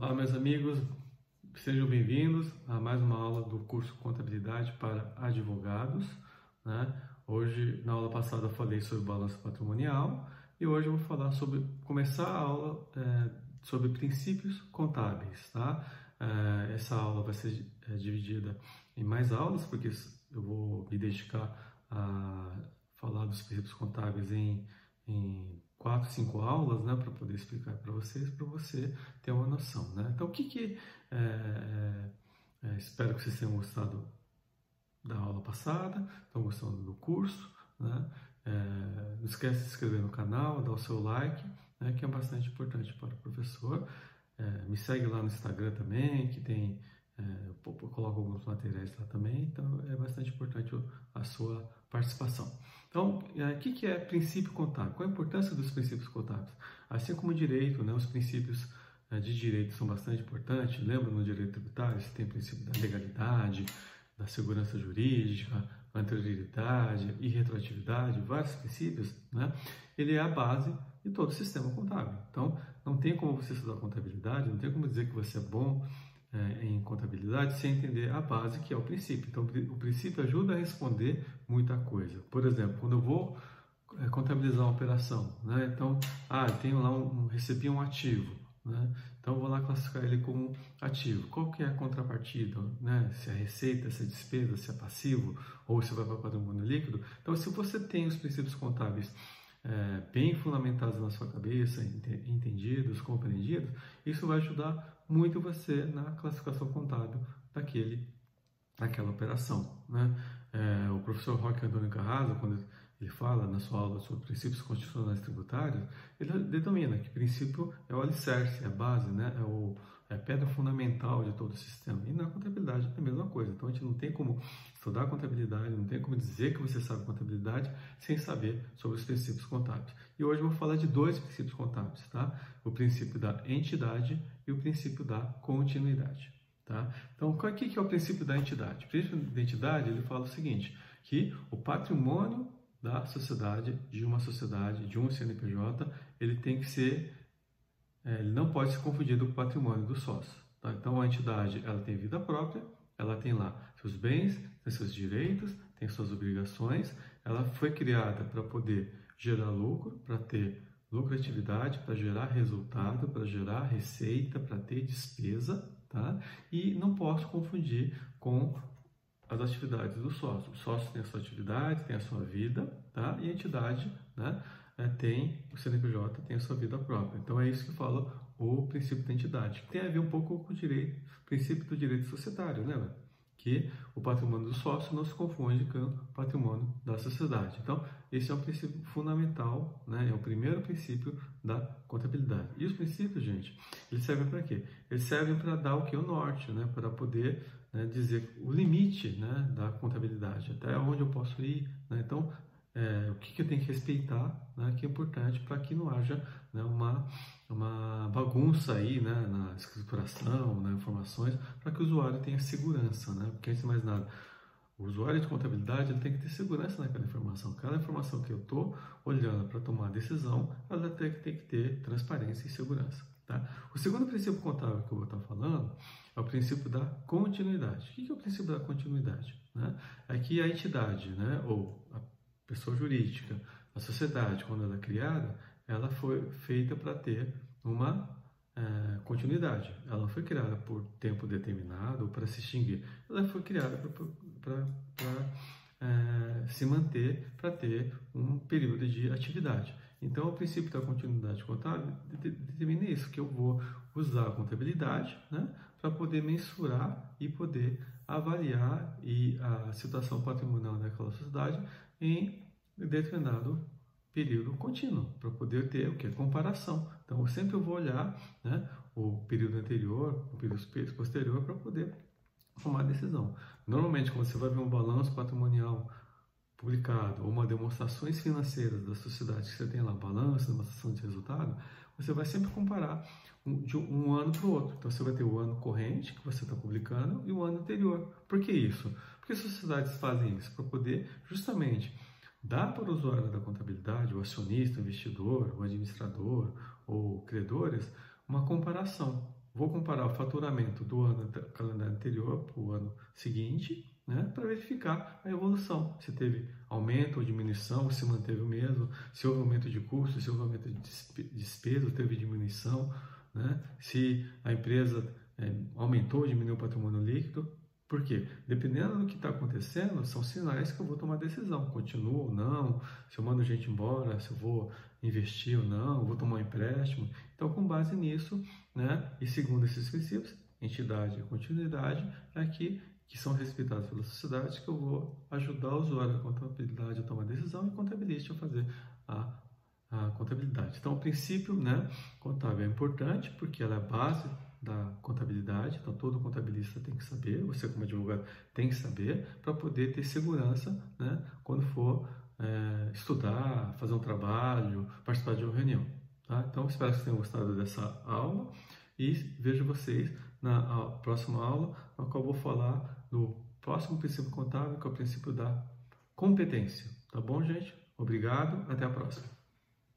Olá, meus amigos, sejam bem-vindos a mais uma aula do curso Contabilidade para Advogados. Né? Hoje, na aula passada, eu falei sobre balanço patrimonial e hoje eu vou falar sobre começar a aula é, sobre princípios contábeis. Tá? É, essa aula vai ser é, dividida em mais aulas, porque eu vou me dedicar a falar dos princípios contábeis em, em quatro, cinco aulas, né, para poder explicar para vocês, para você ter uma noção, né? Então, o que que é, é, é, espero que vocês tenham gostado da aula passada, estão gostando do curso, né? É, não esquece de se inscrever no canal, dar o seu like, né, que é bastante importante para o professor. É, me segue lá no Instagram também, que tem é, eu coloco alguns materiais lá também, então é bastante importante a sua participação. Então, é, o que é princípio contábil? Qual a importância dos princípios contábeis? Assim como o direito, né, os princípios é, de direito são bastante importantes. Lembra no direito tributário, você tem o princípio da legalidade, da segurança jurídica, anterioridade e retroatividade, vários princípios, né? Ele é a base de todo o sistema contábil. Então, não tem como você estudar contabilidade, não tem como dizer que você é bom é, em contabilidade sem entender a base que é o princípio. Então, o princípio ajuda a responder muita coisa. Por exemplo, quando eu vou é, contabilizar uma operação, né? Então, ah, eu tenho lá um, recebi um ativo, né? Então, eu vou lá classificar ele como ativo. Qual que é a contrapartida, né? Se é receita, se é despesa, se é passivo ou se vai para patrimônio líquido. Então, se você tem os princípios contábeis é, bem fundamentados na sua cabeça, entendidos, compreendidos, isso vai ajudar muito você na classificação contábil daquele, daquela operação. Né? É, o professor Roque Antônio Carrasa, quando ele fala na sua aula sobre princípios constitucionais tributários, ele determina que princípio é o alicerce, é a base, né? é, o, é a pedra fundamental de todo o sistema. E na contabilidade é a mesma coisa. Então a gente não tem como estudar contabilidade, não tem como dizer que você sabe contabilidade sem saber sobre os princípios contábeis. E hoje eu vou falar de dois princípios contábeis, tá? O princípio da entidade e o princípio da continuidade. Tá? Então, o que é o princípio da entidade? O princípio da entidade ele fala o seguinte, que o patrimônio da sociedade, de uma sociedade, de um CNPJ, ele tem que ser, ele não pode ser confundido com o patrimônio do sócio. Tá? Então, a entidade ela tem vida própria, ela tem lá seus bens, tem seus direitos, tem suas obrigações, ela foi criada para poder gerar lucro, para ter lucratividade para gerar resultado, para gerar receita, para ter despesa, tá? E não posso confundir com as atividades do sócio. O sócio tem a sua atividade, tem a sua vida, tá? E a entidade, né? É, tem, o CNPJ tem a sua vida própria. Então é isso que fala o princípio da entidade, que tem a ver um pouco com o direito, princípio do direito societário, lembra? que o patrimônio do sócio não se confunde com o patrimônio da sociedade. Então, esse é um princípio fundamental, né? é o primeiro princípio da contabilidade. E os princípios, gente, eles servem para quê? Eles servem para dar o que? O norte, né? para poder né, dizer o limite né, da contabilidade, até onde eu posso ir. Né? Então, é, o que, que, eu tenho que respeitar, né, que é importante para que não haja né, uma, uma bagunça aí né, na escrituração, nas informações, para que o usuário tenha segurança, né? porque antes de mais nada, o usuário de contabilidade ele tem que ter segurança naquela informação. Cada informação que eu estou olhando para tomar decisão, ela tem que, tem que ter transparência e segurança. Tá? O segundo princípio contábil que eu vou estar falando é o princípio da continuidade. O que é o princípio da continuidade? Né? É que a entidade, né, ou a pessoa jurídica, a sociedade, quando ela é criada, ela foi feita para ter uma é, continuidade. Ela foi criada por tempo determinado para se extinguir. Ela foi criada para é, se manter, para ter um período de atividade. Então, o princípio da continuidade contábil determina isso, que eu vou usar a contabilidade né, para poder mensurar e poder avaliar e a situação patrimonial daquela sociedade em determinado período contínuo, para poder ter o que? Comparação. Então, eu sempre vou olhar né, o período anterior, o período posterior, para poder tomar decisão. Normalmente, quando você vai ver um balanço patrimonial publicado ou uma demonstrações financeiras da sociedade que você tem lá, balanço, demonstração de resultado, você vai sempre comparar um, de um ano para o outro. Então, você vai ter o ano corrente que você está publicando e o ano anterior. Por que isso? Porque sociedades fazem isso para poder justamente Dá para o usuário da contabilidade, o acionista, o investidor, o administrador ou credores, uma comparação. Vou comparar o faturamento do ano calendário anterior para o ano seguinte, né, para verificar a evolução, se teve aumento ou diminuição, se manteve o mesmo, se houve aumento de custo, se houve aumento de despesa, teve diminuição, né, se a empresa é, aumentou ou diminuiu o patrimônio líquido, por quê? Dependendo do que está acontecendo, são sinais que eu vou tomar decisão. Continuo ou não, se eu mando gente embora, se eu vou investir ou não, vou tomar um empréstimo. Então, com base nisso, né, e segundo esses princípios, entidade e continuidade, é aqui que são respeitados pela sociedade, que eu vou ajudar o usuário da contabilidade a tomar decisão e o contabilista a fazer a, a contabilidade. Então, o princípio né, contábil é importante porque ela é a base da contabilidade, então todo contabilista tem que saber, você como advogado tem que saber para poder ter segurança né, quando for é, estudar, fazer um trabalho, participar de uma reunião. Tá? Então espero que vocês tenham gostado dessa aula e vejo vocês na próxima aula, na qual vou falar do próximo princípio contábil, que é o princípio da competência. Tá bom, gente? Obrigado, até a próxima.